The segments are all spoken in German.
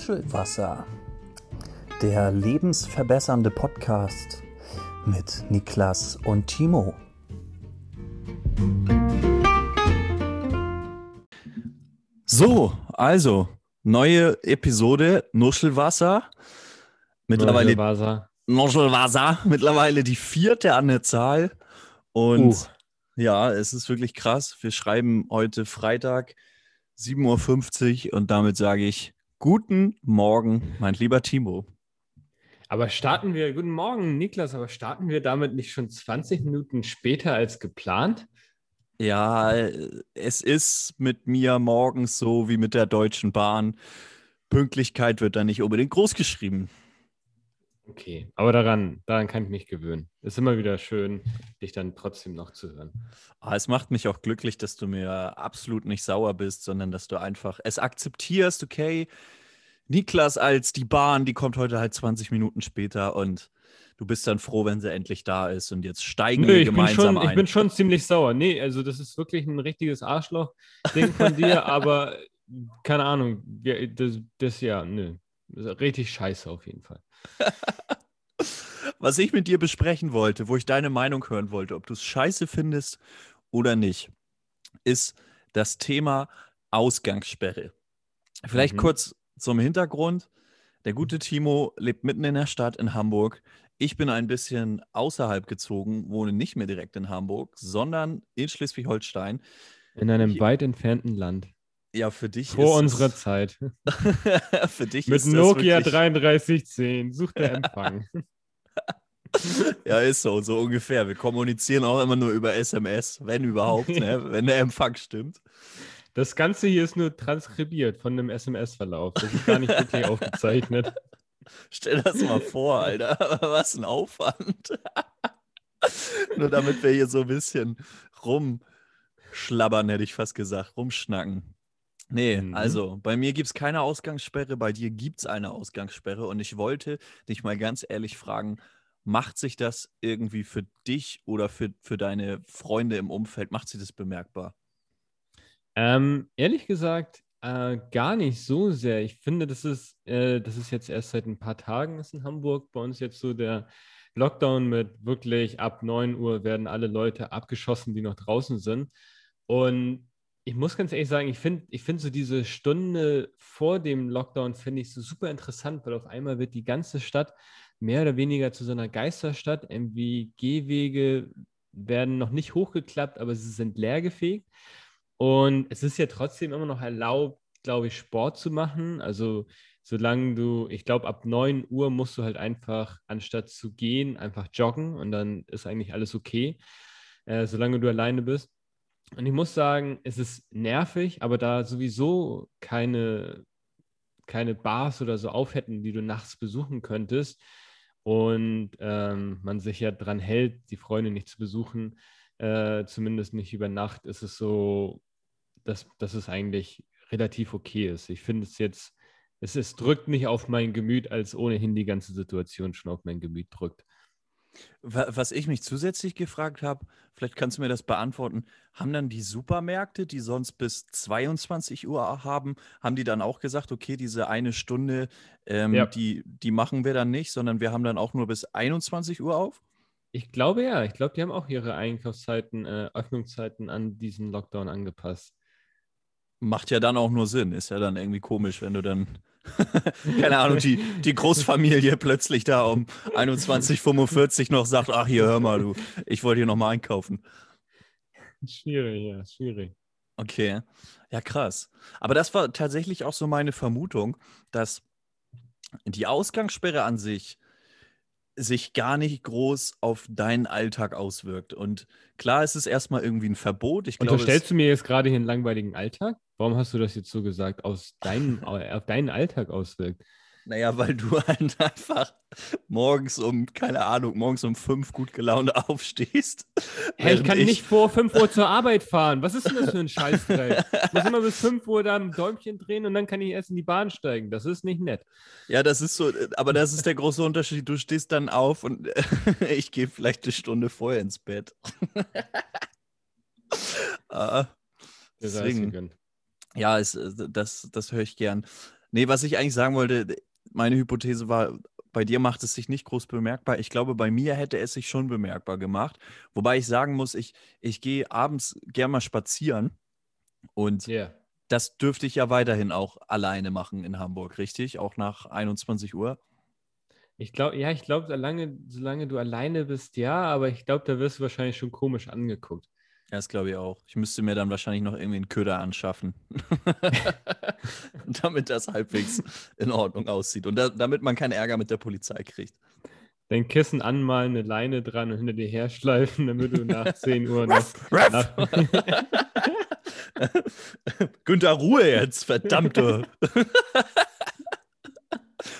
Nuschelwasser, der lebensverbessernde Podcast mit Niklas und Timo. So, also neue Episode Nuschelwasser. Mittlerweile Nuschelwasser. Nuschelwasser, mittlerweile die vierte an der Zahl. Und Uh. ja, es ist wirklich krass. Wir schreiben heute Freitag 7.50 Uhr und damit sage ich Guten Morgen, mein lieber Timo. Aber starten wir, guten Morgen, Niklas, aber starten wir damit nicht schon 20 Minuten später als geplant? Ja, es ist mit mir morgens so wie mit der Deutschen Bahn. Pünktlichkeit wird da nicht unbedingt groß geschrieben. Okay, aber daran, daran kann ich mich gewöhnen. Ist immer wieder schön, dich dann trotzdem noch zu hören. Aber es macht mich auch glücklich, dass du mir absolut nicht sauer bist, sondern dass du einfach es akzeptierst, okay, Niklas als die Bahn, die kommt heute halt 20 Minuten später und du bist dann froh, wenn sie endlich da ist und jetzt steigen Nö, wir ich bin, gemeinsam schon, ein. ich bin schon ziemlich sauer. Nee, also das ist wirklich ein richtiges Arschloch-Ding von dir, aber keine Ahnung, das, das ja, nö. Das ist richtig scheiße auf jeden Fall. Was ich mit dir besprechen wollte, wo ich deine Meinung hören wollte, ob du es scheiße findest oder nicht, ist das Thema Ausgangssperre. Vielleicht Mhm. kurz zum Hintergrund. Der gute Timo lebt mitten in der Stadt in Hamburg. Ich bin ein bisschen außerhalb gezogen, wohne nicht mehr direkt in Hamburg, sondern in Schleswig-Holstein. In einem Hier- weit entfernten Land. Ja, für dich Vor unserer Zeit. für dich Mit ist Nokia wirklich, 3310. Sucht der Empfang. Ja, ist so, so ungefähr. Wir kommunizieren auch immer nur über SMS, wenn überhaupt, ne? wenn der Empfang stimmt. Das Ganze hier ist nur transkribiert von einem SMS-Verlauf. Das ist gar nicht wirklich aufgezeichnet. Stell das mal vor, Alter. Was ein Aufwand. Nur damit wir hier so ein bisschen rumschlabbern, hätte ich fast gesagt, rumschnacken. Nee, Mhm. also bei mir gibt es keine Ausgangssperre, bei dir gibt es eine Ausgangssperre und ich wollte dich mal ganz ehrlich fragen, macht sich das irgendwie für dich oder für, für deine Freunde im Umfeld, macht sich das bemerkbar? Ähm, ehrlich gesagt, äh, gar nicht so sehr. Ich finde, das ist, äh, das ist jetzt erst seit ein paar Tagen ist in Hamburg bei uns jetzt so der Lockdown mit wirklich ab 9 Uhr werden alle Leute abgeschossen, die noch draußen sind. Und ich muss ganz ehrlich sagen, ich finde ich find so diese Stunde vor dem Lockdown finde ich so super interessant, weil auf einmal wird die ganze Stadt mehr oder weniger zu so einer Geisterstadt. Irgendwie Gehwege werden noch nicht hochgeklappt, aber sie sind leergefegt. Und es ist ja trotzdem immer noch erlaubt, glaube ich, Sport zu machen. Also solange du, ich glaube, ab 9 Uhr musst du halt einfach, anstatt zu gehen, einfach joggen und dann ist eigentlich alles okay, äh, solange du alleine bist. Und ich muss sagen, es ist nervig, aber da sowieso keine, keine Bars oder so auf hätten, die du nachts besuchen könntest und ähm, man sich ja dran hält, die Freunde nicht zu besuchen, äh, zumindest nicht über Nacht, ist es so, dass, dass es eigentlich relativ okay ist. Ich finde es jetzt, es, es drückt nicht auf mein Gemüt, als ohnehin die ganze Situation schon auf mein Gemüt drückt. Wa- Was ich mich zusätzlich gefragt habe, vielleicht kannst du mir das beantworten, haben dann die Supermärkte, die sonst bis 22 Uhr haben, haben die dann auch gesagt, okay, diese eine Stunde, ähm, Ja. die, die machen wir dann nicht, sondern wir haben dann auch nur bis 21 Uhr auf? Ich glaube ja, ich glaube, die haben auch ihre Einkaufszeiten, äh, Öffnungszeiten an diesen Lockdown angepasst. Macht ja dann auch nur Sinn. Ist ja dann irgendwie komisch, wenn du dann, keine Ahnung, die, die Großfamilie plötzlich da um 21.45 Uhr noch sagt, ach hier, hör mal, du, ich wollte hier nochmal einkaufen. Schwierig, ja, schwierig. Okay, ja krass. Aber das war tatsächlich auch so meine Vermutung, dass die Ausgangssperre an sich sich gar nicht groß auf deinen Alltag auswirkt. Und klar, es ist erstmal irgendwie ein Verbot. Ich glaube, es, Unterstellst du mir jetzt gerade hier einen langweiligen Alltag? Warum hast du das jetzt so gesagt, aus deinem, auf deinen Alltag auswirkt? Naja, weil du halt einfach morgens um, keine Ahnung, morgens um fünf gut gelaunt aufstehst. Hey, ich kann nicht vor 5 Uhr zur Arbeit fahren. Was ist denn das für ein Scheißdreck? Ich muss immer bis 5 Uhr da ein Däumchen drehen und dann kann ich erst in die Bahn steigen. Das ist nicht nett. Ja, das ist so, aber das ist der große Unterschied. Du stehst dann auf und ich gehe vielleicht eine Stunde vorher ins Bett. Ah, deswegen, ja, äh, das, das höre ich gern. Nee, was ich eigentlich sagen wollte, meine Hypothese war, bei dir macht es sich nicht groß bemerkbar. Ich glaube, bei mir hätte es sich schon bemerkbar gemacht. Wobei ich sagen muss, ich, ich gehe abends gerne mal spazieren und Ja. das dürfte ich ja weiterhin auch alleine machen in Hamburg, richtig? Auch nach 21 Uhr. Ich glaube, ja, ich glaube, solange, solange du alleine bist, ja, aber ich glaube, da wirst du wahrscheinlich schon komisch angeguckt. Ja, das glaube ich auch. Ich müsste mir dann wahrscheinlich noch irgendwie einen Köder anschaffen, damit das halbwegs in Ordnung aussieht und da, damit man keinen Ärger mit der Polizei kriegt. Dein Kissen anmalen, eine Leine dran und hinter dir herschleifen, damit du nach 10 Uhr noch. nach, Günther, Ruhe jetzt, verdammte.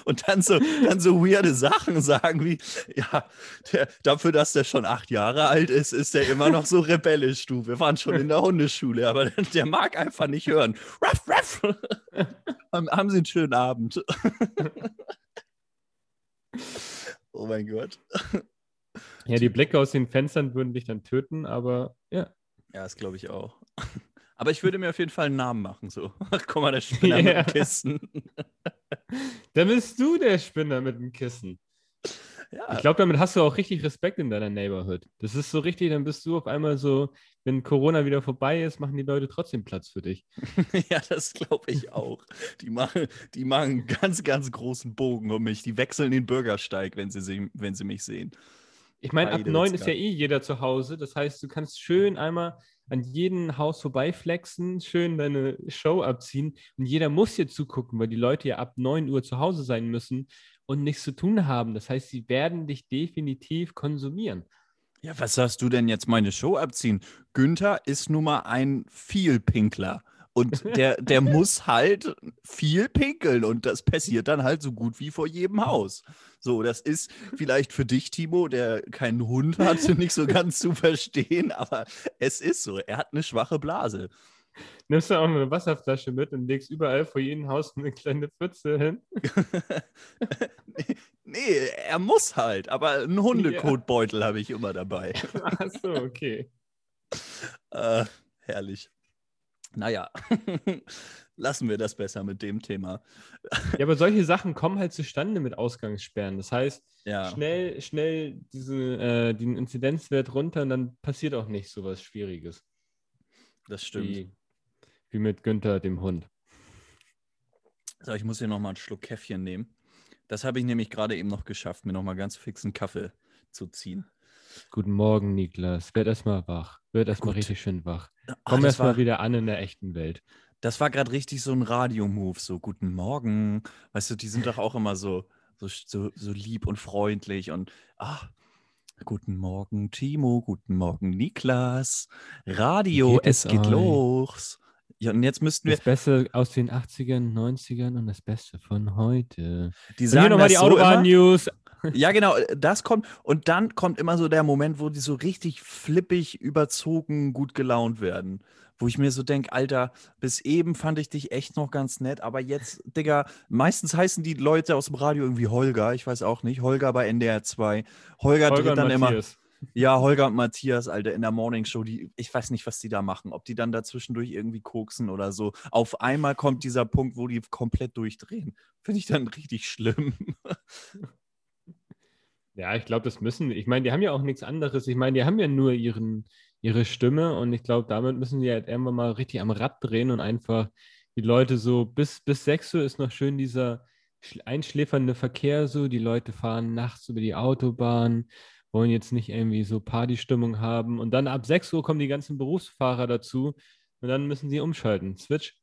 Und dann so, dann so weirde Sachen sagen wie, ja, der, dafür, dass der schon acht Jahre alt ist, ist der immer noch so rebellisch, du. Wir waren schon in der Hundeschule, aber der, der mag einfach nicht hören. Ruff, ruff. Haben, haben Sie einen schönen Abend. oh mein Gott. ja, die Blicke aus den Fenstern würden dich dann töten, aber ja. Ja, das glaube ich auch. Aber ich würde mir auf jeden Fall einen Namen machen, so. Guck mal, der Spinner Ja. mit dem Kissen. Dann bist du der Spinner mit dem Kissen. Ja, Ich glaube, damit hast du auch richtig Respekt in deiner Neighborhood. Das ist so richtig, dann bist du auf einmal so, wenn Corona wieder vorbei ist, machen die Leute trotzdem Platz für dich. ja, das glaube ich auch. Die machen, die machen einen ganz, ganz großen Bogen um mich. Die wechseln den Bürgersteig, wenn sie, sie, wenn sie mich sehen. Ich meine, ab neun ist ja eh jeder zu Hause. Das heißt, du kannst schön einmal an jedem Haus vorbeiflexen, schön deine Show abziehen. Und jeder muss hier zugucken, weil die Leute ja ab 9 Uhr zu Hause sein müssen und nichts zu tun haben. Das heißt, sie werden dich definitiv konsumieren. Ja, was sagst du denn jetzt meine Show abziehen? Günther ist nun mal ein Vielpinkler. Und der, der muss halt viel pinkeln und das passiert dann halt so gut wie vor jedem Haus. So, das ist vielleicht für dich, Timo, der keinen Hund hat, nicht so ganz zu verstehen, aber es ist so. Er hat eine schwache Blase. Nimmst du auch eine Wasserflasche mit und legst überall vor jedem Haus eine kleine Pfütze hin? nee, er muss halt, aber einen Hundekotbeutel habe ich immer dabei. Ach so, okay. Äh, herrlich. Naja, lassen wir das besser mit dem Thema. Ja, aber solche Sachen kommen halt zustande mit Ausgangssperren. Das heißt, Ja, schnell, schnell diese, äh, den Inzidenzwert runter und dann passiert auch nicht so was Schwieriges. das stimmt. Wie, wie mit Günther, dem Hund. So, ich muss hier nochmal einen Schluck Käffchen nehmen. Das habe ich nämlich gerade eben noch geschafft, mir nochmal ganz fix einen Kaffee zu ziehen. Guten Morgen, Niklas. Werd erstmal wach. Werd erstmal richtig schön wach. Ah, Komm erstmal wieder an in der echten Welt. das war gerade richtig so ein Radio-Move, so guten Morgen. Weißt du, die sind doch auch immer so, so, so, so lieb und freundlich und ach, guten Morgen, Timo, guten Morgen, Niklas. Radio, geht es es geht euch? los. Ja, und jetzt müssten wir, Das Beste aus den 80ern, 90ern und das Beste von heute. die Und hier sagen nochmal die so immer, Autobahn-News. Ja, genau, das kommt. Und dann kommt immer so der Moment, wo die so richtig flippig, überzogen, gut gelaunt werden. Wo ich mir so denke, Alter, bis eben fand ich dich echt noch ganz nett, aber jetzt, Digga, meistens heißen die Leute aus dem Radio irgendwie Holger, ich weiß auch nicht, Holger bei NDR 2. Holger, Holger dreht dann immer, Matthias. Ja, Holger und Matthias, Alter, in der Morning Show, die, ich weiß nicht, was die da machen, ob die dann dazwischendurch irgendwie koksen oder so. Auf einmal kommt dieser Punkt, wo die komplett durchdrehen. Finde ich dann richtig schlimm. Ja, ich glaube, das müssen. Ich meine, die haben ja auch nichts anderes. Ich meine, die haben ja nur ihren, ihre Stimme und ich glaube, damit müssen die halt irgendwann mal richtig am Rad drehen und einfach die Leute so bis, bis 6 Uhr ist noch schön dieser schl- einschläfernde Verkehr so. Die Leute fahren nachts über die Autobahn, wollen jetzt nicht irgendwie so Partystimmung haben und dann ab 6 Uhr kommen die ganzen Berufsfahrer dazu und dann müssen sie umschalten. Switch.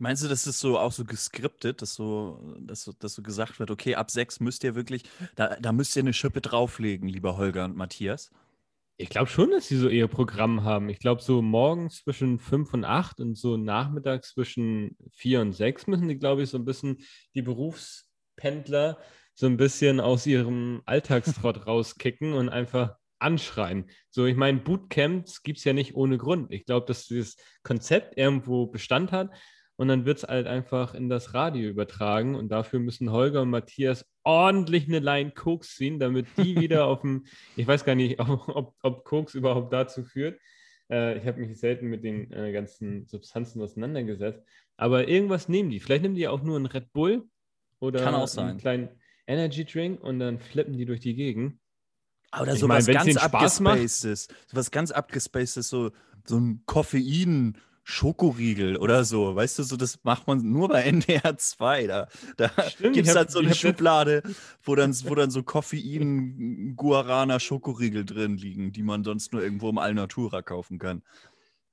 Meinst du, das ist so auch so geskriptet, dass so, dass, so- dass so gesagt wird, okay, ab sechs müsst ihr wirklich, da, da müsst ihr eine Schippe drauflegen, lieber Holger und Matthias? Ich glaube schon, dass sie so ihr Programm haben. Ich glaube, so morgens zwischen 5 und 8 und so nachmittags zwischen 4 und 6 müssen die, glaube ich, so ein bisschen die Berufspendler so ein bisschen aus ihrem Alltagstrott rauskicken und einfach anschreien. So, ich meine, Bootcamps gibt es ja nicht ohne Grund. Ich glaube, dass dieses Konzept irgendwo Bestand hat und dann wird es halt einfach in das Radio übertragen und dafür müssen Holger und Matthias ordentlich eine Line Koks ziehen, damit die wieder auf dem, ich weiß gar nicht, ob, ob, ob Koks überhaupt dazu führt, Äh, ich habe mich selten mit den äh, ganzen Substanzen auseinandergesetzt. Aber irgendwas nehmen die. Vielleicht nehmen die auch nur einen Red Bull oder Kann auch sein. einen kleinen Energy Drink und dann flippen die durch die Gegend. Oder Ich so mein, was ganz abgespacedes. So was ganz abgespacedes, so, so ein Koffein. Schokoriegel oder so, weißt du, so das macht man nur bei NDR 2. Da, da gibt es halt so eine Schublade, wo dann, wo dann so Koffein, Guarana, Schokoriegel drin liegen, die man sonst nur irgendwo im Alnatura kaufen kann.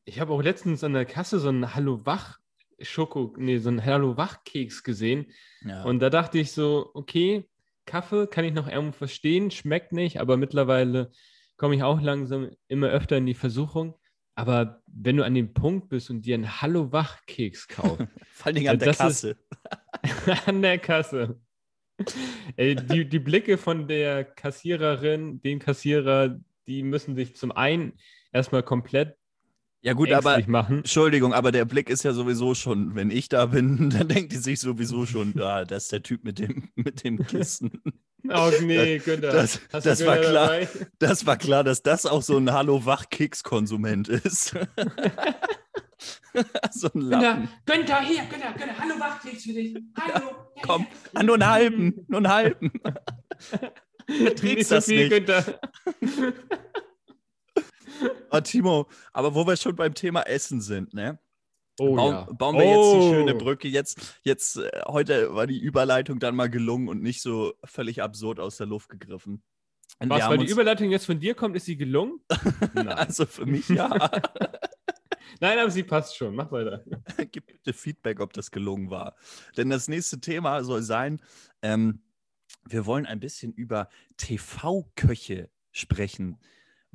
Ich habe auch letztens an der Kasse so einen Hallo Wach Schoko, nee, so einen Hallo Wach Keks gesehen Ja. und da dachte ich so, okay, Kaffee kann ich noch irgendwo verstehen, schmeckt nicht, aber mittlerweile komme ich auch langsam immer öfter in die Versuchung. Aber wenn du an dem Punkt bist und dir einen Hallo Wach Keks kaufst, Vor allen Dingen an Ja, der Kasse. an der Kasse. Ey, die, die Blicke von der Kassiererin, dem Kassierer, die müssen sich zum einen erstmal komplett Ja, gut, aber machen. Entschuldigung, aber der Blick ist ja sowieso schon, wenn ich da bin, dann denkt die sich sowieso schon, ah, das ist der Typ mit dem, mit dem Kissen. Oh nee, Günther. Das- das war klar. dabei? Das war klar, dass das auch so ein Hallo-Wach-Keks-Konsument ist. so ein Lappen. Günther, Günther, hier, Günther, Günther, hallo Wachkeks für dich. Hallo. Ja, Komm, ja. ah, nur einen halben, nur einen halben. trägst nicht so das viel, nicht. Günther. Oh, Timo, aber wo wir schon beim Thema Essen sind, ne? Oh bauen, ja. bauen wir jetzt die Oh. schöne Brücke. Jetzt, jetzt äh, heute war die Überleitung dann mal gelungen und nicht so völlig absurd aus der Luft gegriffen. Und Was, weil die Überleitung jetzt von dir kommt, ist sie gelungen? Also für mich ja. Nein, aber sie passt schon. Mach weiter. Gib bitte Feedback, ob das gelungen war. Denn das nächste Thema soll sein, ähm, wir wollen ein bisschen über TV-Köche sprechen,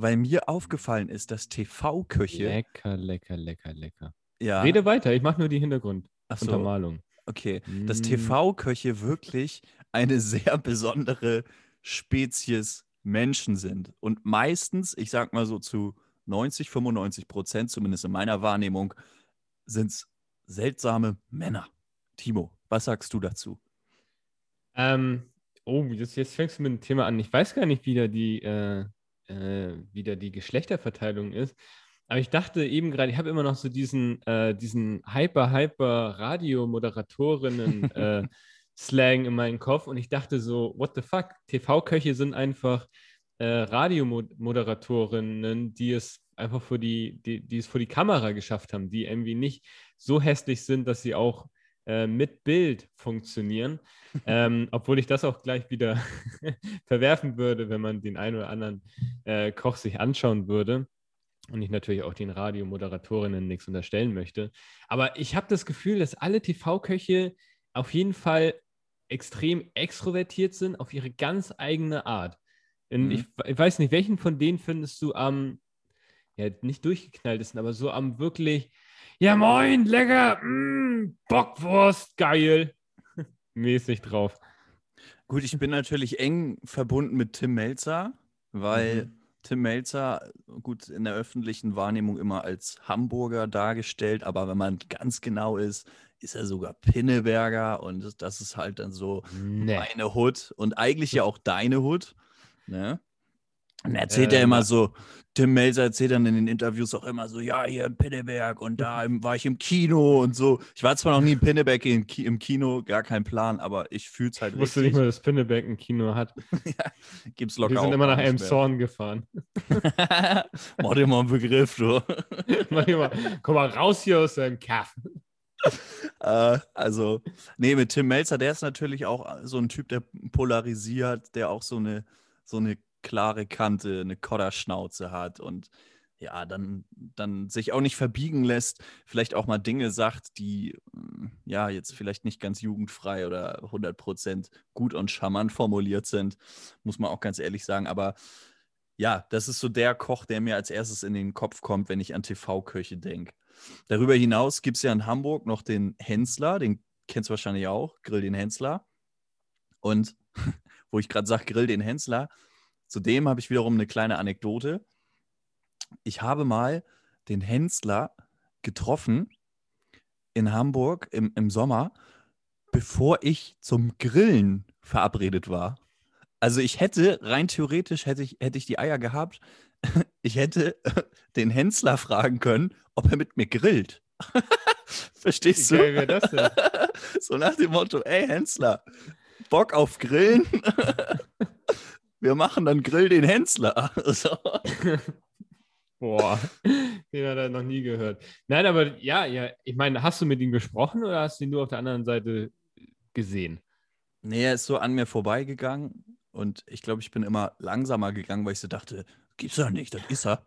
weil mir aufgefallen ist, dass TV-Köche. Lecker, lecker, lecker, lecker. Ja, Rede weiter, ich mache nur die Hintergrunduntermalung. so, okay. Dass Mm. TV-Köche wirklich eine sehr besondere Spezies Menschen sind. Und meistens, ich sag mal so zu 90, 95 Prozent, zumindest in meiner Wahrnehmung, sind es seltsame Männer. Timo, was sagst du dazu? Ähm, oh, jetzt, jetzt fängst du mit dem Thema an. Ich weiß gar nicht, wie da die, äh, äh, wie da die Geschlechterverteilung ist. Aber ich dachte eben gerade, ich habe immer noch so diesen, äh, diesen hyper, hyper Radiomoderatoриnnen äh, in meinem Kopf und ich dachte so, what the fuck? TV-Köche sind einfach äh, Radiomoderatorinnen, die es einfach vor die, die, die es vor die Kamera geschafft haben, die irgendwie nicht so hässlich sind, dass sie auch äh, mit Bild funktionieren. ähm, obwohl ich das auch gleich wieder verwerfen würde, wenn man den einen oder anderen äh, Koch sich anschauen würde. Und ich natürlich auch den Radiomoderatorinnen nichts unterstellen möchte. Aber ich habe das Gefühl, dass alle TV-Köche auf jeden Fall extrem extrovertiert sind auf ihre ganz eigene Art. Und Mhm. ich, ich weiß nicht, welchen von denen findest du am, ja, nicht durchgeknalltesten, aber so am wirklich, ja moin, lecker, mm, Bockwurst, geil, mäßig drauf. Gut, ich bin natürlich eng verbunden mit Tim Melzer, weil Mhm. Tim Melzer, gut, in der öffentlichen Wahrnehmung immer als Hamburger dargestellt, aber wenn man ganz genau ist, ist er sogar Pinneberger und das ist halt dann so Nee. meine Hut und eigentlich ja auch deine Hut. Ne? Und er erzählt Äh, ja immer so, Tim Melzer erzählt dann in den Interviews auch immer so, ja, hier in Pinneberg und da war ich im Kino und so. Ich war zwar noch nie in Pinneberg im, Ki im Kino, gar kein Plan, aber ich fühle es halt Ich wusste nicht mal, dass Pinneberg ein Kino hat. Gibt's locker Wir sind immer nach. Elmshorn gefahren. Mach dir mal einen Begriff, du. Mach dir mal, komm mal raus hier aus deinem Kaff. äh, also, nee, mit Tim Melzer, der ist natürlich auch so ein Typ, der polarisiert, der auch so eine, so eine klare Kante, eine Kodderschnauze hat und ja, dann, dann sich auch nicht verbiegen lässt, vielleicht auch mal Dinge sagt, die mm, ja jetzt vielleicht nicht ganz jugendfrei oder 100% gut und charmant formuliert sind, muss man auch ganz ehrlich sagen, aber ja, das ist so der Koch, der mir als erstes in den Kopf kommt, wenn ich an TV-Köche denke. Darüber hinaus gibt es ja in Hamburg noch den Hensler, den kennst du wahrscheinlich auch, Grill den Hensler. Und wo ich gerade sage, Grill den Hensler, zu dem habe ich wiederum eine kleine Anekdote. Ich habe mal den Hensler getroffen in Hamburg im, im Sommer, bevor ich zum Grillen verabredet war. Also ich hätte, rein theoretisch hätte ich, hätte ich die Eier gehabt, ich hätte den Hensler fragen können, ob er mit mir grillt. Verstehst Wie du? geil das denn? So nach dem Motto, ey Hensler, Bock auf Grillen? Wir machen dann Grill den Hensler. So. Boah, den hat er noch nie gehört. Nein, aber ja, ja, ich meine, hast du mit ihm gesprochen oder hast du ihn nur auf der anderen Seite gesehen? Nee, er ist so an mir vorbeigegangen und ich glaube, ich bin immer langsamer gegangen, weil ich so dachte, gibt's doch nicht, das ist er.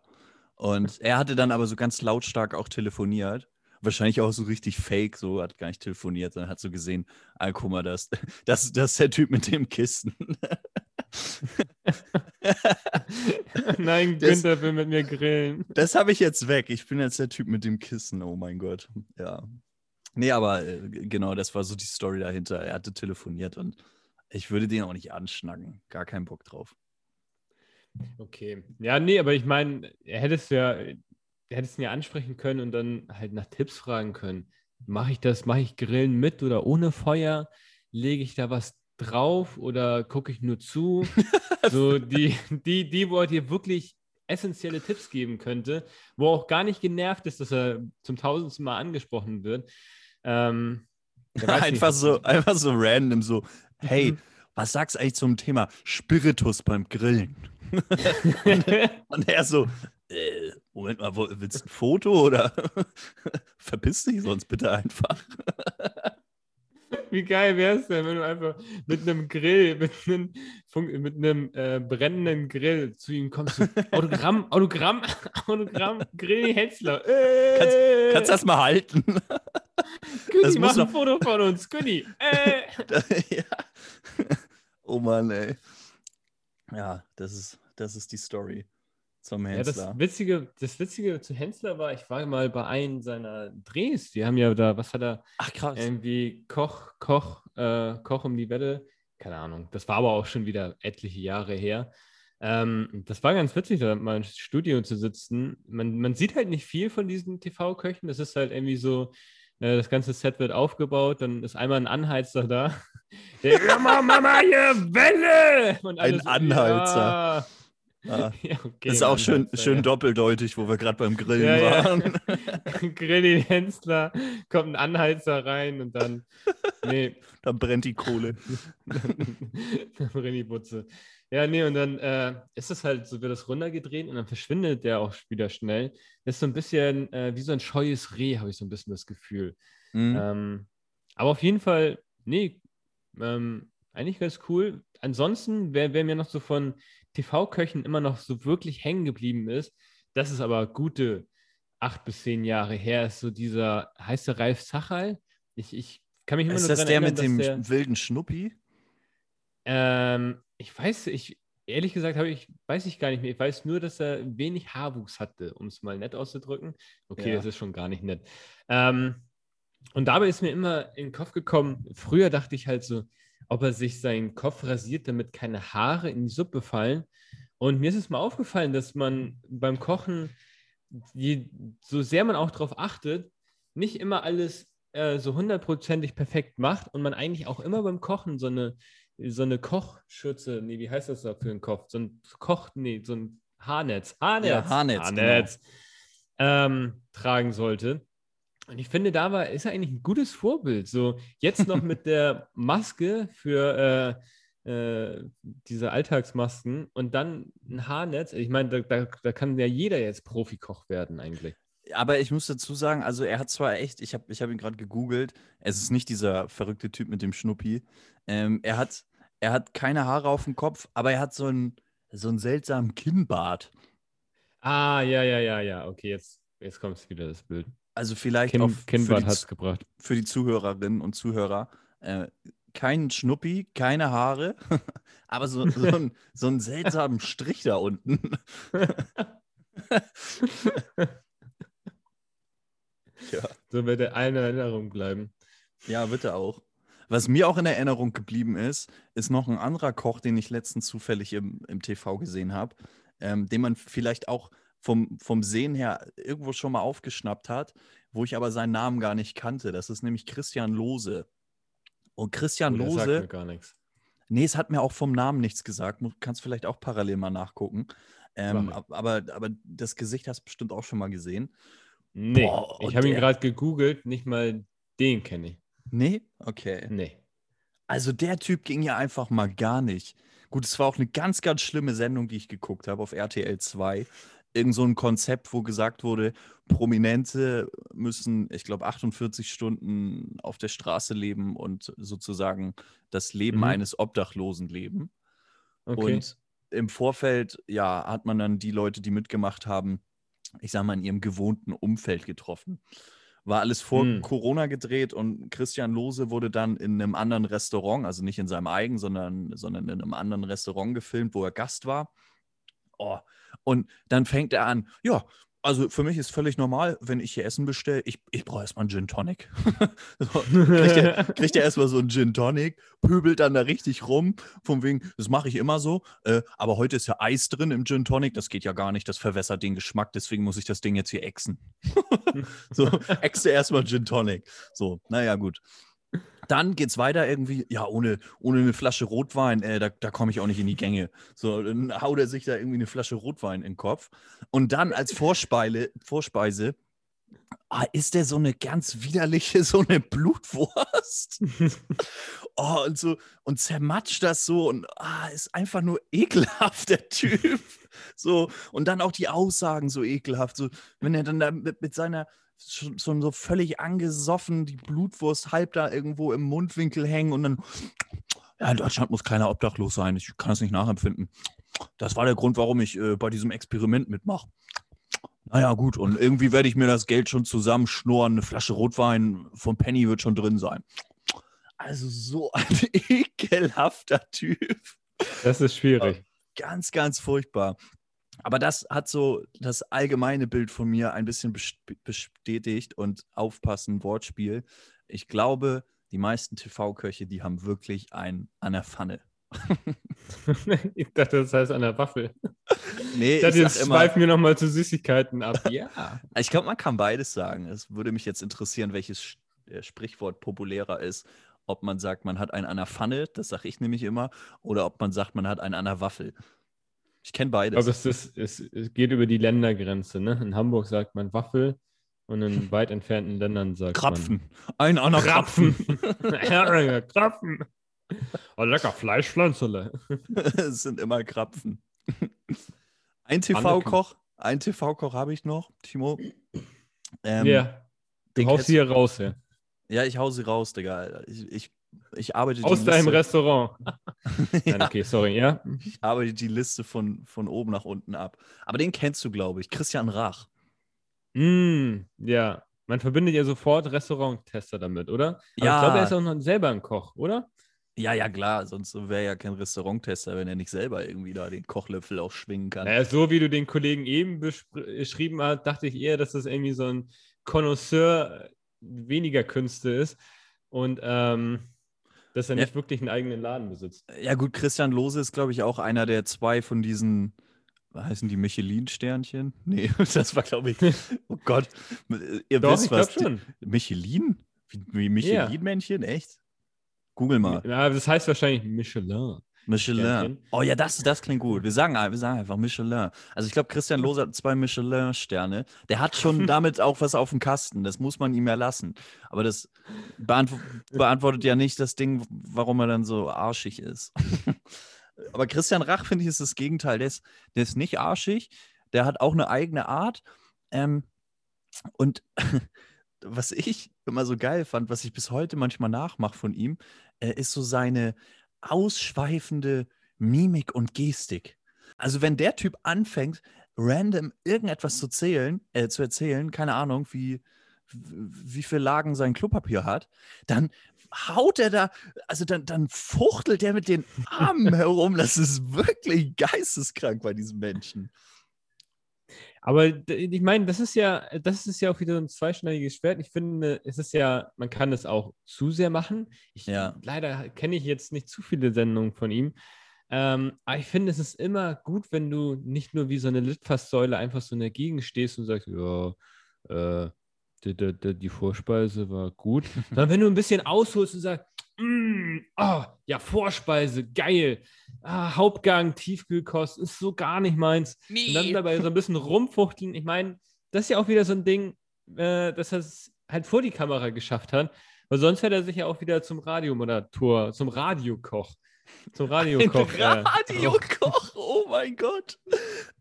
Und er hatte dann aber so ganz lautstark auch telefoniert. Wahrscheinlich auch so richtig fake, so hat gar nicht telefoniert, sondern hat so gesehen, ah, guck mal, das, das, das ist der Typ mit dem Kissen. Nein, Das- Günther will mit mir grillen. Das habe ich jetzt weg. Ich bin jetzt der Typ mit dem Kissen. Oh mein Gott. Ja. Nee, aber äh, genau, das war so die Story dahinter. Er hatte telefoniert und ich würde den auch nicht anschnacken. Gar keinen Bock drauf. Okay. Ja, nee, aber ich meine, er hätte es ja, er hätte es ihn ja ansprechen können und dann halt nach Tipps fragen können. Mache ich das, mache ich Grillen mit oder ohne Feuer? Lege ich da was drauf oder gucke ich nur zu? so die, die, die, wo er dir wirklich essentielle Tipps geben könnte, wo auch gar nicht genervt ist, dass er zum tausendsten Mal angesprochen wird. Ähm, nicht, einfach, was- so, einfach so random, so, hey, Mhm. was sagst du eigentlich zum Thema Spiritus beim Grillen? Und er so, äh, Moment mal, willst du ein Foto oder verpiss dich sonst bitte einfach. Wie geil wäre es denn, wenn du einfach mit einem Grill, mit einem, mit einem äh, brennenden Grill zu ihm kommst? So, Autogramm, Autogramm, Autogramm, Grill Hetzler. Äh, Kannst- Kannst du das mal halten? Günni, mach ein Foto von uns, Günni. Äh. ja. Oh Mann, ey. Ja, das ist, das ist die Story zum Ja, Hensler. das Witzige, das Witzige zu Hensler war, ich war mal bei einem seiner Drehs. Die haben ja da, was hat er? Ach krass. Irgendwie Koch, Koch, äh, Koch um die Wette. Keine Ahnung. Das war aber auch schon wieder etliche Jahre her. Ähm, das war ganz witzig, da mal im Studio zu sitzen. Man, man sieht halt nicht viel von diesen TV-Köchen. Das ist halt irgendwie so, äh, das ganze Set wird aufgebaut, dann ist einmal ein Anheizer da. Der, ja, Mama, Mama, hier, Welle! Ein so, Anheizer. Ja. Ja, okay, das ist auch schön, Anheizer, schön ja. doppeldeutig, wo wir gerade beim Grillen Ja, ja. waren. Grilli Hensler, kommt ein Anheizer rein und dann, nee, Dann brennt die Kohle. dann brennt die Butze. Ja, nee, und dann äh, ist es halt so, wird das runtergedreht und dann verschwindet der auch wieder schnell. Das ist so ein bisschen äh, wie so ein scheues Reh, habe ich so ein bisschen das Gefühl. Mhm. Ähm, aber auf jeden Fall, nee, ähm, eigentlich ganz cool. Ansonsten, wer, wer mir noch so von TV-Köchen immer noch so wirklich hängen geblieben ist, das ist aber gute acht bis zehn Jahre her, ist so dieser, heißt der Ralf Zachal? Ich, ich kann mich immer ist nur das der erinnern, mit dem der, wilden Schnuppi? ähm, ich weiß, ich, ehrlich gesagt, habe ich, weiß ich gar nicht mehr. Ich weiß nur, dass er wenig Haarwuchs hatte, um es mal nett auszudrücken. Okay, Ja. das ist schon gar nicht nett. Ähm, und dabei ist mir immer in den Kopf gekommen, früher dachte ich halt so, ob er sich seinen Kopf rasiert, damit keine Haare in die Suppe fallen. Und mir ist es mal aufgefallen, dass man beim Kochen, je, so sehr man auch darauf achtet, nicht immer alles äh, so hundertprozentig perfekt macht und man eigentlich auch immer beim Kochen so eine, so eine Kochschürze, nee, wie heißt das da für einen Kopf? So ein Koch, nee, so ein Haarnetz. Haarnetz. Ja, Haarnetz, genau. Haarnetz ähm, tragen sollte. Und ich finde, da war, ist er eigentlich ein gutes Vorbild. So, jetzt noch mit der Maske für äh, äh, diese Alltagsmasken und dann ein Haarnetz. Ich meine, da, da, da kann ja jeder jetzt Profikoch werden, eigentlich. Aber ich muss dazu sagen, also er hat zwar echt, ich habe ich hab ihn gerade gegoogelt, es ist nicht dieser verrückte Typ mit dem Schnuppi. Ähm, er, hat, er hat keine Haare auf dem Kopf, aber er hat so einen, so einen seltsamen Kinnbart. Ah, ja, ja, ja, ja. Okay, jetzt, jetzt kommt wieder das Bild. Also vielleicht auch Kind, für die, für die Zuhörerinnen und Zuhörer. Äh, kein Schnuppi, keine Haare, aber so, so, ein, so einen seltsamen Strich da unten. ja. So wird er allen in Erinnerung bleiben. Ja, er auch. Was mir auch in Erinnerung geblieben ist, ist noch ein anderer Koch, den ich letztens zufällig im, im TV gesehen habe, ähm, den man vielleicht auch vom, vom Sehen her irgendwo schon mal aufgeschnappt hat, wo ich aber seinen Namen gar nicht kannte. Das ist nämlich Christian Lose. Und Christian Oh, der sagt Lose, mir gar nichts. nee, es hat mir auch vom Namen nichts gesagt, du kannst vielleicht auch parallel mal nachgucken. Ähm, aber, aber das Gesicht hast du bestimmt auch schon mal gesehen. Nee, Boah, ich habe ihn gerade gegoogelt, nicht mal den kenne ich. Nee? Okay. Nee. Also der Typ ging ja einfach mal gar nicht. Gut, es war auch eine ganz, ganz schlimme Sendung, die ich geguckt habe auf RTL 2. Irgend so ein Konzept, wo gesagt wurde, Prominente müssen, ich glaube, 48 Stunden auf der Straße leben und sozusagen das Leben Mhm. eines Obdachlosen leben. Okay. Und im Vorfeld, ja, hat man dann die Leute, die mitgemacht haben, ich sag mal, in ihrem gewohnten Umfeld getroffen. War alles vor Hm. Corona gedreht und Christian Lose wurde dann in einem anderen Restaurant, also nicht in seinem eigenen, sondern, sondern in einem anderen Restaurant gefilmt, wo er Gast war. Oh, und dann fängt er an, ja, also für mich ist völlig normal, wenn ich hier Essen bestelle, ich, ich brauche erstmal einen Gin Tonic. so, kriegt er, kriegt er erstmal so einen Gin Tonic, pöbelt dann da richtig rum, von wegen, das mache ich immer so, äh, aber heute ist ja Eis drin im Gin Tonic, das geht ja gar nicht, das verwässert den Geschmack, deswegen muss ich das Ding jetzt hier exen. so, exe erstmal Gin Tonic. So, naja, gut. Dann geht's weiter irgendwie, ja, ohne, ohne eine Flasche Rotwein, äh, da, da komme ich auch nicht in die Gänge. So, dann haut er sich da irgendwie eine Flasche Rotwein in den Kopf. Und dann als Vorspeise, Vorspeise ah, ist der so eine ganz widerliche, so eine Blutwurst. oh, und so, und zermatscht das so und ah, ist einfach nur ekelhaft, der Typ. So, und dann auch die Aussagen so ekelhaft. So, wenn er dann da mit, mit seiner schon, schon so völlig angesoffen, die Blutwurst halb da irgendwo im Mundwinkel hängen und dann, ja, in Deutschland muss keiner obdachlos sein. Ich kann das nicht nachempfinden. Das war der Grund, warum ich äh, bei diesem Experiment mitmache. Naja, gut, und irgendwie werde ich mir das Geld schon zusammenschnurren. Eine Flasche Rotwein von Penny wird schon drin sein. Also so ein ekelhafter Typ. Das ist schwierig. Ganz, ganz furchtbar. Aber das hat so das allgemeine Bild von mir ein bisschen best- bestätigt und aufpassen, Wortspiel. Ich glaube, die meisten TV-Köche, die haben wirklich ein an der Pfanne. ich dachte, das heißt an der Waffel. Nee, Ich dachte, ich, jetzt immer, schweifen wir nochmal zu Süßigkeiten ab. Ja. ich glaube, man kann beides sagen. Es würde mich jetzt interessieren, welches äh, Sprichwort populärer ist. Ob man sagt, man hat einen an der Pfanne, das sage ich nämlich immer, oder ob man sagt, man hat einen an der Waffel. Ich kenne beides. glaube, es, ist, es, es geht über die Ländergrenze. Ne? In Hamburg sagt man Waffel und in weit entfernten Ländern sagt Krapfen. Ein an man der Krapfen. Krapfen. Krapfen. Oh, lecker Fleischpflanzerle. es sind immer Krapfen. Ein TV-Koch, ein TV-Koch habe ich noch, Timo. Ähm, ja, du haust sie hier raus, ja. Ja, ich hau sie raus, Digga. Ich, ich, ich arbeite die Aus deinem Liste, Restaurant. Nein, ja, okay, sorry, ja. ich arbeite die Liste von, von oben nach unten ab. Aber den kennst du, glaube ich. Christian Rach. Mm, ja, man verbindet ja sofort Restauranttester damit, oder? Aber Ja. ich glaube, er ist auch noch selber ein Koch, oder? Ja, ja, klar. Sonst wäre er ja kein Restauranttester, wenn er nicht selber irgendwie da den Kochlöffel auch schwingen kann. Naja, so wie du den Kollegen eben beschrieben hast, dachte ich eher, dass das irgendwie so ein Connoisseur weniger Künste ist und ähm, dass er Ja. nicht wirklich einen eigenen Laden besitzt. Ja, gut, Christian Lose ist, glaube ich, auch einer der zwei von diesen, heißen die Michelin-Sternchen? Nee, das war, glaube ich, oh Gott, ihr Doch, wisst was. schon. Michelin? Wie, wie Michelin-Männchen? Echt? Google mal. Ja, das heißt wahrscheinlich Michelin. Michelin. Oh ja, das, das klingt gut. Wir sagen, wir sagen einfach Michelin. Also ich glaube, Christian Lose hat zwei Michelin-Sterne. Der hat schon damit auch was auf dem Kasten. Das muss man ihm ja lassen. Aber das beantw beantwortet ja nicht das Ding, warum er dann so arschig ist. Aber Christian Rach, finde ich, ist das Gegenteil. Der ist, der ist nicht arschig. Der hat auch eine eigene Art. Ähm, und was ich immer so geil fand, was ich bis heute manchmal nachmache von ihm, äh, ist so seine ausschweifende Mimik und Gestik. Also wenn der Typ anfängt, random irgendetwas zu zählen, äh, zu erzählen, keine Ahnung, wie, wie viele Lagen sein Klopapier hat, dann haut er da, also dann, dann fuchtelt er mit den Armen herum. Das ist wirklich geisteskrank bei diesem Menschen. Aber ich meine, das ist ja, das ist ja auch wieder so ein zweischneidiges Schwert. Ich finde, es ist ja, man kann es auch zu sehr machen. Ich, Ja. Leider kenne ich jetzt nicht zu viele Sendungen von ihm. Ähm, aber ich finde, es ist immer gut, wenn du nicht nur wie so eine Litfaßsäule einfach so dagegen stehst und sagst, ja, äh, die, die, die, die Vorspeise war gut, sondern wenn du ein bisschen ausholst und sagst, mm, oh, ja, Vorspeise, geil. Ah, Hauptgang, Tiefkühlkost, ist so gar nicht meins. Nee. Und dann dabei so ein bisschen rumfuchteln. Ich meine, das ist ja auch wieder so ein Ding, äh, dass er es halt vor die Kamera geschafft hat. Weil sonst hätte er sich ja auch wieder zum Radiomoderator, zum Radiokoch, zum Radiokoch. Ein Radiokoch, oh mein Gott.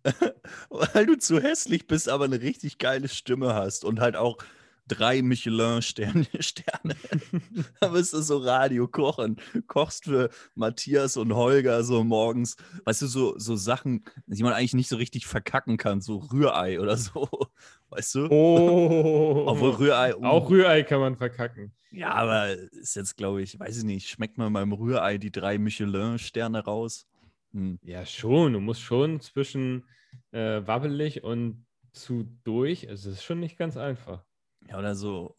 Weil du zu hässlich bist, aber eine richtig geile Stimme hast und halt auch drei Michelin-Sterne. Sterne. da bist du so Radio kochen. Kochst für Matthias und Holger so morgens. Weißt du, so, so Sachen, die man eigentlich nicht so richtig verkacken kann. So Rührei oder so. Weißt du? Oh. Obwohl Rührei. uh, Auch Rührei kann man verkacken. Ja, aber ist jetzt, glaube ich, weiß ich nicht, schmeckt man beim Rührei die drei Michelin-Sterne raus? Hm. Ja, schon. Du musst schon zwischen äh, wabbelig und zu durch. Es ist schon nicht ganz einfach. Ja, oder so,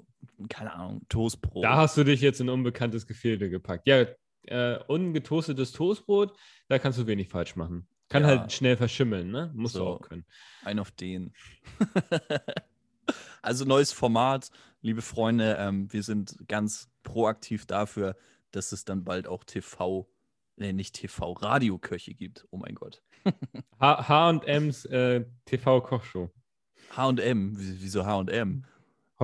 keine Ahnung, Toastbrot. Da hast du dich jetzt in unbekanntes Gefilde gepackt. Ja, äh, ungetoastetes Toastbrot, da kannst du wenig falsch machen. Kann Ja. halt schnell verschimmeln, ne? Musst du So. auch können. Ein auf den. also neues Format, liebe Freunde. Ähm, wir sind ganz proaktiv dafür, dass es dann bald auch TV, nee, nicht TV, Radioköche gibt. Oh mein Gott. H- H&M's äh, TV-Kochshow. H&M, wie- wieso H&M?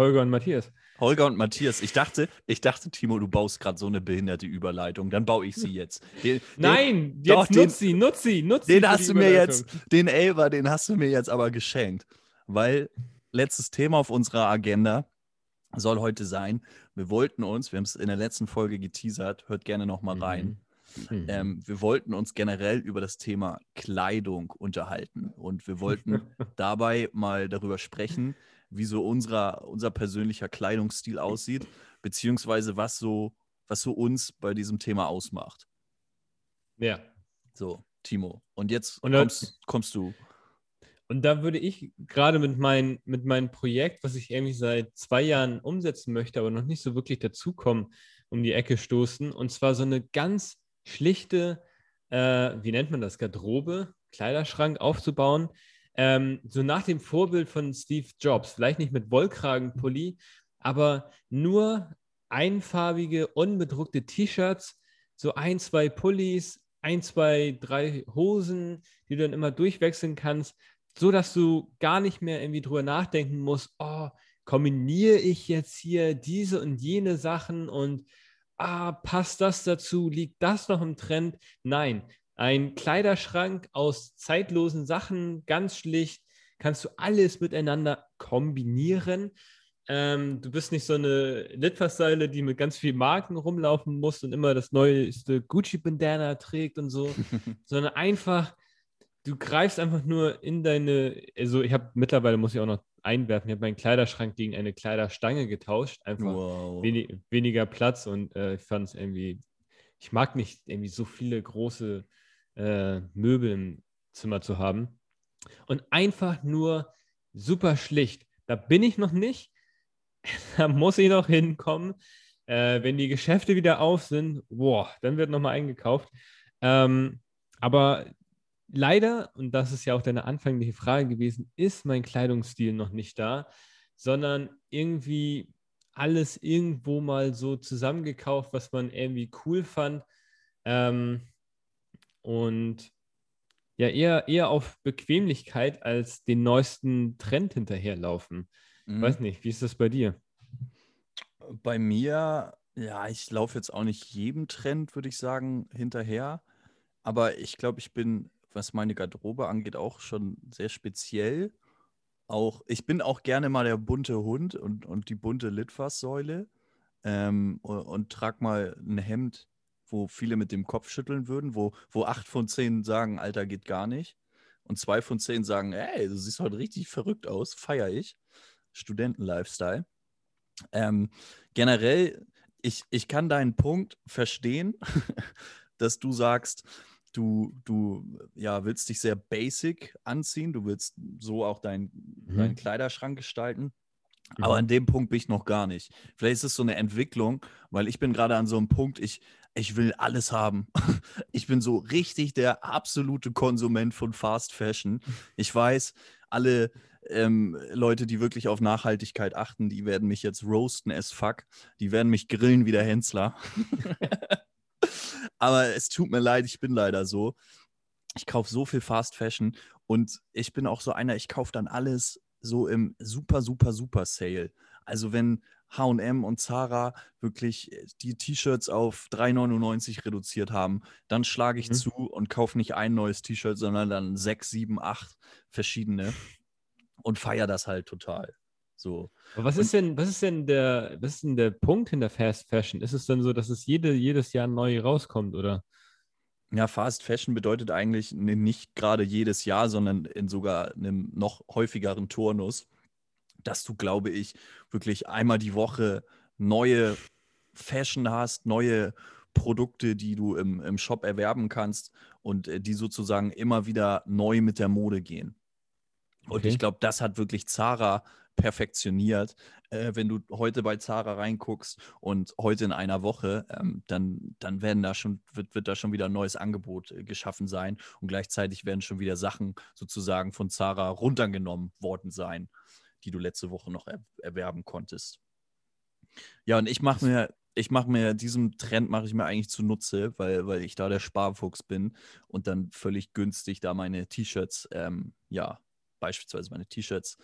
Holger und Matthias. Holger und Matthias, ich dachte, ich dachte, Timo, du baust gerade so eine behinderte Überleitung. Dann baue ich sie jetzt. Den, den, Nein, doch, jetzt den- nutz sie, nutz sie, nutz sie. Den hast du mir jetzt, den Elber, den hast du mir jetzt aber geschenkt. Weil letztes Thema auf unserer Agenda soll heute sein, wir wollten uns, wir haben es in der letzten Folge geteasert, hört gerne nochmal rein. Mhm. Ähm, wir wollten uns generell über das Thema Kleidung unterhalten und wir wollten dabei mal darüber sprechen, wie so unser, unser persönlicher Kleidungsstil aussieht, beziehungsweise was so, was so uns bei diesem Thema ausmacht. Ja. So, Timo. Und jetzt Und dann- kommst, kommst du. Und da würde ich gerade mit, mein, mit meinem Projekt, was ich irgendwie seit zwei Jahren umsetzen möchte, aber noch nicht so wirklich dazukommen, um die Ecke stoßen. Und zwar so eine ganz schlichte, äh, wie nennt man das, Garderobe, Kleiderschrank aufzubauen. Ähm, so nach dem Vorbild von Steve Jobs. Vielleicht nicht mit Wollkragenpulli, aber nur einfarbige, unbedruckte T-Shirts, so ein, zwei Pullis, ein, zwei, drei Hosen, die du dann immer durchwechseln kannst so dass du gar nicht mehr irgendwie drüber nachdenken musst, oh, kombiniere ich jetzt hier diese und jene Sachen und ah, passt das dazu, liegt das noch im Trend? Nein, ein Kleiderschrank aus zeitlosen Sachen, ganz schlicht, kannst du alles miteinander kombinieren. Ähm, du bist nicht so eine Litfaßsäule, die mit ganz vielen Marken rumlaufen muss und immer das neueste Gucci-Bandana trägt und so, sondern einfach du greifst einfach nur in deine, also ich habe mittlerweile, muss ich auch noch einwerfen, ich habe meinen Kleiderschrank gegen eine Kleiderstange getauscht, einfach Wow. wenig, weniger Platz und äh, ich fand es irgendwie, ich mag nicht irgendwie so viele große äh, Möbel im Zimmer zu haben und einfach nur super schlicht. Da bin ich noch nicht, da muss ich noch hinkommen. Äh, wenn die Geschäfte wieder auf sind, boah, dann wird nochmal eingekauft. Ähm, aber leider, und das ist ja auch deine anfängliche Frage gewesen, ist mein Kleidungsstil noch nicht da, sondern irgendwie alles irgendwo mal so zusammengekauft, was man irgendwie cool fand. Ähm, und ja, eher, eher auf Bequemlichkeit als den neuesten Trend hinterherlaufen. Mhm. Weiß nicht, wie ist das bei dir? Bei mir, ja, ich laufe jetzt auch nicht jedem Trend, würde ich sagen, hinterher. Aber ich glaube, ich bin, was meine Garderobe angeht, auch schon sehr speziell. Auch, ich bin auch gerne mal der bunte Hund und, und die bunte Litfaßsäule. Ähm, und, und trag mal ein Hemd, wo viele mit dem Kopf schütteln würden, wo, wo acht von zehn sagen, Alter, geht gar nicht. Und zwei von zehn sagen, ey, du siehst heute richtig verrückt aus, feier ich. Studenten-Lifestyle. Ähm, generell, ich, ich kann deinen Punkt verstehen, dass du sagst, du, du ja, willst dich sehr basic anziehen, du willst so auch dein, Mhm. deinen Kleiderschrank gestalten. Aber an dem Punkt bin ich noch gar nicht. Vielleicht ist es so eine Entwicklung, weil ich bin gerade an so einem Punkt, ich, ich will alles haben. Ich bin so richtig der absolute Konsument von Fast Fashion. Ich weiß, alle, ähm, Leute, die wirklich auf Nachhaltigkeit achten, die werden mich jetzt roasten as fuck. Die werden mich grillen wie der Hensler. Aber es tut mir leid, ich bin leider so. Ich kaufe so viel Fast Fashion und ich bin auch so einer, ich kaufe dann alles so im super, super, super Sale. Also wenn HM und Zara wirklich äh, die T-Shirts auf 3,99 reduziert haben, dann schlage ich mhm. zu und kaufe nicht ein neues T-Shirt, sondern dann sechs, sieben, acht verschiedene und feiere das halt total. So. Aber was ist denn, was ist denn der, was ist denn der Punkt hinter Fast Fashion? Ist es dann so, dass es jede, jedes Jahr neu rauskommt, oder? Ja, Fast Fashion bedeutet eigentlich nicht gerade jedes Jahr, sondern in sogar einem noch häufigeren Turnus dass du, glaube ich, wirklich einmal die Woche neue Fashion hast, neue Produkte, die du im, im Shop erwerben kannst und äh, die sozusagen immer wieder neu mit der Mode gehen. Und okay. ich glaube, das hat wirklich Zara perfektioniert. Äh, wenn du heute bei Zara reinguckst und heute in einer Woche, ähm, dann, dann werden da schon, wird, wird da schon wieder ein neues Angebot äh, geschaffen sein und gleichzeitig werden schon wieder Sachen sozusagen von Zara runtergenommen worden sein die du letzte Woche noch er erwerben konntest. Ja, und ich mache mir, ich mache mir, diesem Trend mache ich mir eigentlich zunutze, weil, weil ich da der Sparfuchs bin und dann völlig günstig da meine T-Shirts, ähm, ja, beispielsweise meine T-Shirts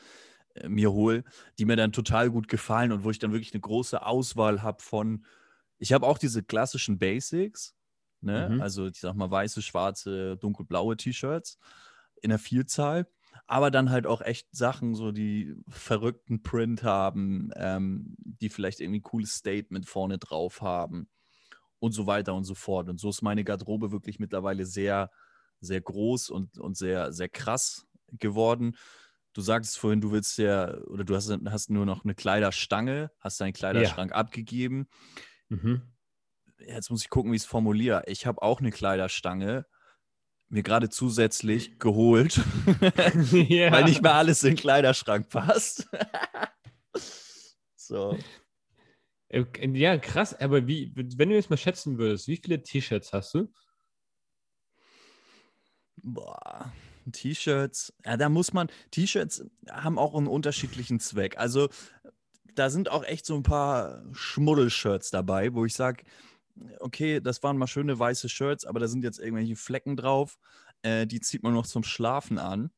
äh, mir hole, die mir dann total gut gefallen und wo ich dann wirklich eine große Auswahl habe von, ich habe auch diese klassischen Basics, ne? Mhm. also ich sag mal weiße, schwarze, dunkelblaue T-Shirts in der Vielzahl aber dann halt auch echt Sachen, so die verrückten Print haben, ähm, die vielleicht irgendwie ein cooles Statement vorne drauf haben und so weiter und so fort. Und so ist meine Garderobe wirklich mittlerweile sehr, sehr groß und, und sehr, sehr krass geworden. Du sagtest vorhin, du willst ja, oder du hast, hast nur noch eine Kleiderstange, hast deinen Kleiderschrank ja. abgegeben. Mhm. Jetzt muss ich gucken, wie ich es formuliere. Ich habe auch eine Kleiderstange, mir gerade zusätzlich geholt, ja. weil nicht mehr alles in den Kleiderschrank passt. so. Ja, krass, aber wie, wenn du jetzt mal schätzen würdest, wie viele T-Shirts hast du? Boah, T-Shirts, ja, da muss man, T-Shirts haben auch einen unterschiedlichen Zweck. Also, da sind auch echt so ein paar Schmuddelshirts dabei, wo ich sage, okay, das waren mal schöne weiße Shirts, aber da sind jetzt irgendwelche Flecken drauf. Äh, die zieht man noch zum Schlafen an.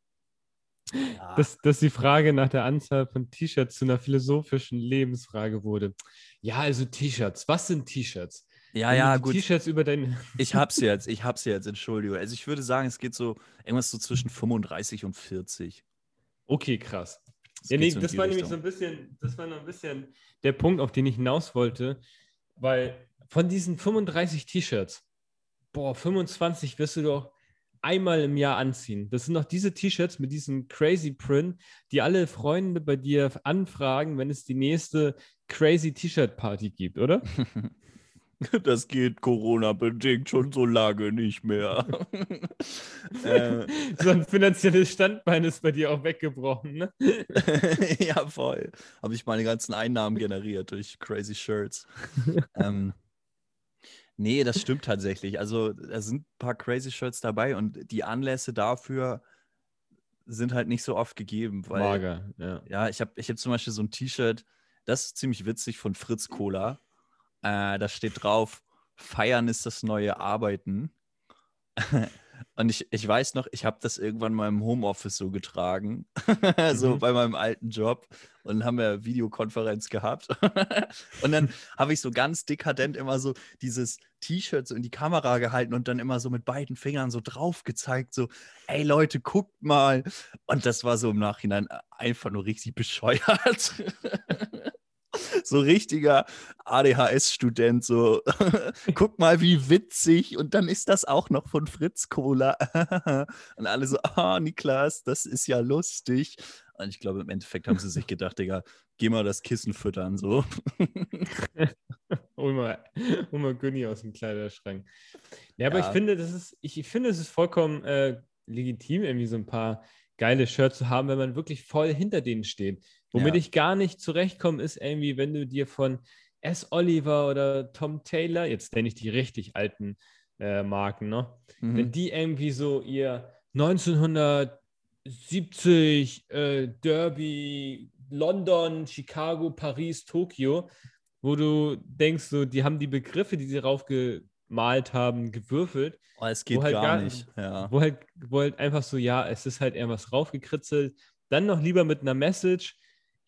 Ja. Dass, dass die Frage nach der Anzahl von T-Shirts zu einer philosophischen Lebensfrage wurde. Ja, also T-Shirts. Was sind T-Shirts? Ja, Wenn ja, gut. T-Shirts über dein. Ich hab's jetzt, ich hab's jetzt, Entschuldigung. Also ich würde sagen, es geht so irgendwas so zwischen 35 und 40. Okay, krass. Das ja, nee, so das war Richtung. nämlich so ein bisschen, das war noch ein bisschen der Punkt, auf den ich hinaus wollte, weil von diesen 35 T-Shirts, boah, 25 wirst du doch einmal im Jahr anziehen. Das sind noch diese T-Shirts mit diesem crazy Print, die alle Freunde bei dir anfragen, wenn es die nächste crazy T-Shirt-Party gibt, oder? Das geht Corona-bedingt schon so lange nicht mehr. äh, so ein finanzielles Standbein ist bei dir auch weggebrochen, ne? ja, voll. Habe ich meine ganzen Einnahmen generiert durch crazy Shirts. ähm, Nee, das stimmt tatsächlich. Also, da sind ein paar Crazy Shirts dabei und die Anlässe dafür sind halt nicht so oft gegeben. Weil, Mager, ja. Ja, ich habe ich hab zum Beispiel so ein T-Shirt, das ist ziemlich witzig von Fritz Cola. Äh, da steht drauf: Feiern ist das neue Arbeiten. Und ich, ich weiß noch, ich habe das irgendwann mal im Homeoffice so getragen, so mhm. bei meinem alten Job. Und dann haben wir Videokonferenz gehabt. und dann habe ich so ganz dekadent immer so dieses T-Shirt so in die Kamera gehalten und dann immer so mit beiden Fingern so drauf gezeigt, so, ey Leute, guckt mal. Und das war so im Nachhinein einfach nur richtig bescheuert so richtiger ADHS-Student, so, guck mal, wie witzig. Und dann ist das auch noch von Fritz Cola. und alle so, ah, Niklas, das ist ja lustig. Und ich glaube, im Endeffekt haben sie sich gedacht, Digga, geh mal das Kissen füttern, so. hol mal, hol mal Günni aus dem Kleiderschrank. Ja, aber ja. ich finde, das ist, ich, ich finde, es ist vollkommen äh, legitim, irgendwie so ein paar geile Shirts zu haben, wenn man wirklich voll hinter denen steht. Womit ja. ich gar nicht zurechtkomme, ist irgendwie, wenn du dir von S. Oliver oder Tom Taylor, jetzt nenne ich die richtig alten äh, Marken, ne? Mhm. Wenn die irgendwie so ihr 1970 70, äh, Derby, London, Chicago, Paris, Tokio, wo du denkst, so, die haben die Begriffe, die sie raufgemalt haben, gewürfelt. Oh, es geht halt gar, gar- nicht. Ja. Wo halt, wo halt einfach so, ja, es ist halt eher was raufgekritzelt. Dann noch lieber mit einer Message.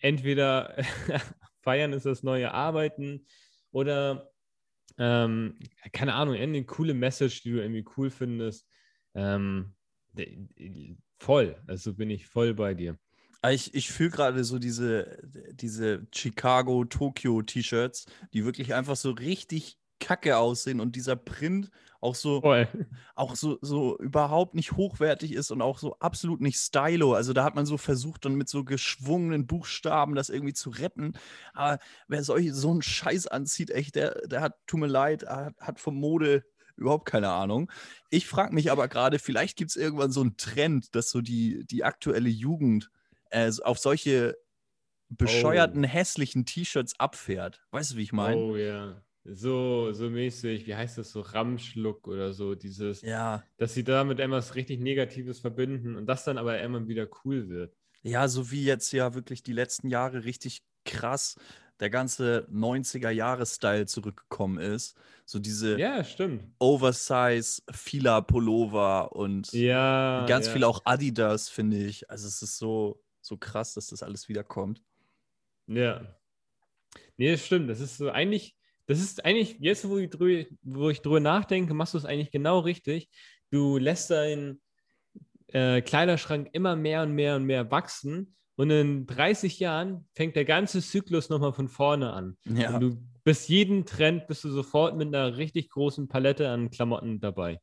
Entweder feiern ist das neue Arbeiten oder ähm, keine Ahnung, eine coole Message, die du irgendwie cool findest. Ähm, voll, also bin ich voll bei dir. Aber Ich, ich fühle gerade so diese, diese Chicago, Tokio-T-Shirts, die wirklich einfach so richtig kacke aussehen und dieser Print auch so, Voll. auch so, so überhaupt nicht hochwertig ist und auch so absolut nicht stylo. Also da hat man so versucht, dann mit so geschwungenen Buchstaben das irgendwie zu retten. Aber wer solch, so einen Scheiß anzieht, echt, der, der hat, tut mir leid, hat, hat vom Mode überhaupt keine Ahnung. Ich frage mich aber gerade, vielleicht gibt es irgendwann so einen Trend, dass so die, die aktuelle Jugend äh, auf solche bescheuerten, hässlichen T-Shirts abfährt. Weißt du, wie ich meine? Oh ja. So, so mäßig, wie heißt das so, Ramschluck oder so, dieses, Ja. dass sie damit etwas richtig Negatives verbinden und das dann aber immer wieder cool wird. Ja, so wie jetzt ja wirklich die letzten Jahre richtig krass der ganze 90er-Jahre-Style zurückgekommen ist. So diese Ja, stimmt. Oversize Fila-Pullover und Ja. ganz ja. viel auch Adidas, finde ich. Also es ist so, so krass, dass das alles wiederkommt. Ja. Nee, das stimmt. Das ist so eigentlich, das ist eigentlich, jetzt wo ich drüber, wo ich drüber nachdenke, machst du es eigentlich genau richtig. Du lässt deinen äh, Kleiderschrank immer mehr und mehr und mehr wachsen und in 30 Jahren fängt der ganze Zyklus nochmal von vorne an. Ja. Und du bist jeden Trend, bist du sofort mit einer richtig großen Palette an Klamotten dabei.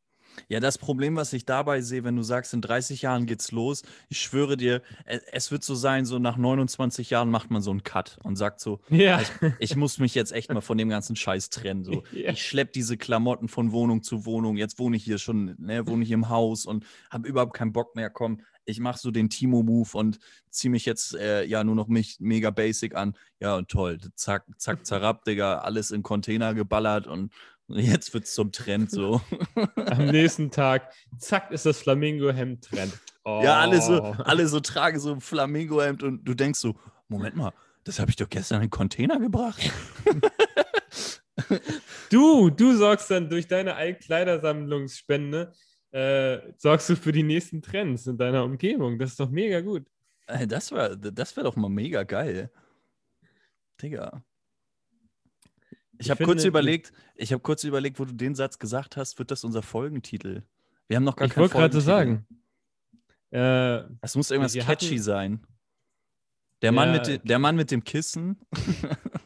Ja, das Problem, was ich dabei sehe, wenn du sagst, in 30 Jahren geht's los, ich schwöre dir, e- es wird so sein, so nach 29 Jahren macht man so einen Cut und sagt so, Ja. ich, ich muss mich jetzt echt mal von dem ganzen Scheiß trennen. So. Ja. Ich schleppe diese Klamotten von Wohnung zu Wohnung. Jetzt wohne ich hier schon, ne, wohne ich im Haus und habe überhaupt keinen Bock mehr. Komm, ich mache so den Timo-Move und ziehe mich jetzt äh, ja nur noch mich mega basic an. Ja, und toll. Zack, zack, zerrapp, Digga, alles in Container geballert und jetzt wird's zum Trend so. Am nächsten Tag, zack, ist das Flamingo-Hemd Trend. Oh. Ja, alle so, alle so tragen so ein Flamingo-Hemd und du denkst so, Moment mal, das habe ich doch gestern in den Container gebracht. Du, du sorgst dann durch deine Altkleidersammlungsspende, äh, sorgst du für die nächsten Trends in deiner Umgebung. Das ist doch mega gut. Ey, Das wäre das wär doch mal mega geil. Digga. Ich Ich habe kurz überlegt, ich habe kurz überlegt, wo du den Satz gesagt hast, wird das unser Folgentitel? Wir haben noch gar ich keinen wollte gerade sagen. Äh, Es muss irgendwas catchy hatten- sein. Der Mann, Ja. mit de, der Mann mit dem Kissen.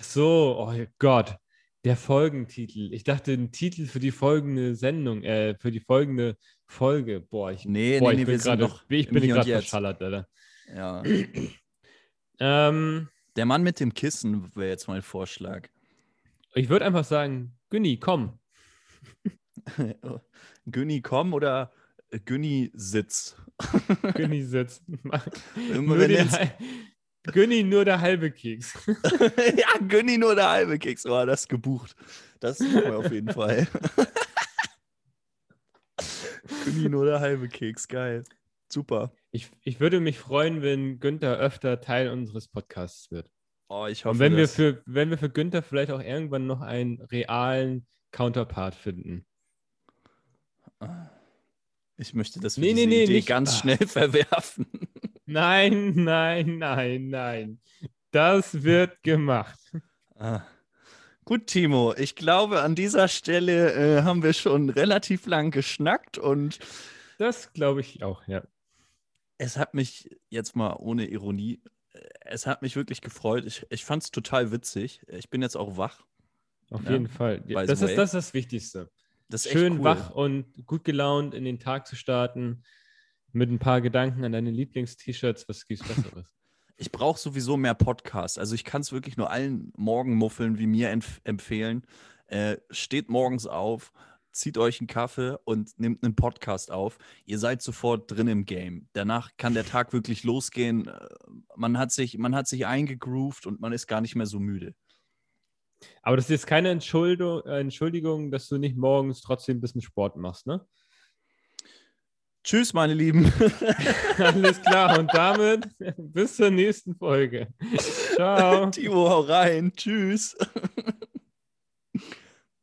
so, oh Gott, der Folgentitel. Ich dachte, ein Titel für die folgende Sendung, äh, für die folgende Folge. Boah, ich, Nee, boah, nee, ich nee, bin gerade, ich verschallert, Alter. Ja. Ähm, Der Mann mit dem Kissen wäre jetzt mein Vorschlag. ich würde einfach sagen, Günni, komm. Günni komm oder Günni sitz. Günni sitzt. Immer nur jetzt- Günni nur der halbe Keks. ja, Günni nur der halbe Keks. Oh, das gebucht. Das machen wir auf jeden Fall. Günni nur der halbe Keks. Geil. Super. Ich, ich würde mich freuen, wenn Günther öfter Teil unseres Podcasts wird. Oh, ich hoffe, Und wenn wir, für, wenn wir für Günther vielleicht auch irgendwann noch einen realen Counterpart finden. ich möchte das Nee, nee, nee, nee, Idee nicht- ganz Ah. schnell verwerfen. Nein, nein, nein, nein. Das wird gemacht. Ah. Gut, Timo, ich glaube, an dieser Stelle äh, haben wir schon relativ lang geschnackt und Das glaube ich auch, ja. Es hat mich jetzt mal ohne Ironie, äh, es hat mich wirklich gefreut. Ich, ich fand es total witzig. Ich bin jetzt auch wach. Auf Ja, jeden Fall. das, ist, das ist das Wichtigste. Das ist Schön cool. wach und gut gelaunt in den Tag zu starten. Mit ein paar Gedanken an deine Lieblings-T-Shirts. Was gibt's Besseres? Ich brauche sowieso mehr Podcasts. Also ich kann es wirklich nur allen Morgenmuffeln wie mir empf empfehlen. Äh, steht morgens auf, zieht euch einen Kaffee und nehmt einen Podcast auf. Ihr seid sofort drin im Game. Danach kann der Tag wirklich losgehen. Äh, Man hat sich, man hat sich eingegroovt und man ist gar nicht mehr so müde. Aber das ist jetzt keine Entschuldigung, äh, Entschuldigung, dass du nicht morgens trotzdem ein bisschen Sport machst, ne? Tschüss, meine Lieben. Alles klar. Und damit bis zur nächsten Folge. Ciao. Timo, hau rein. Tschüss.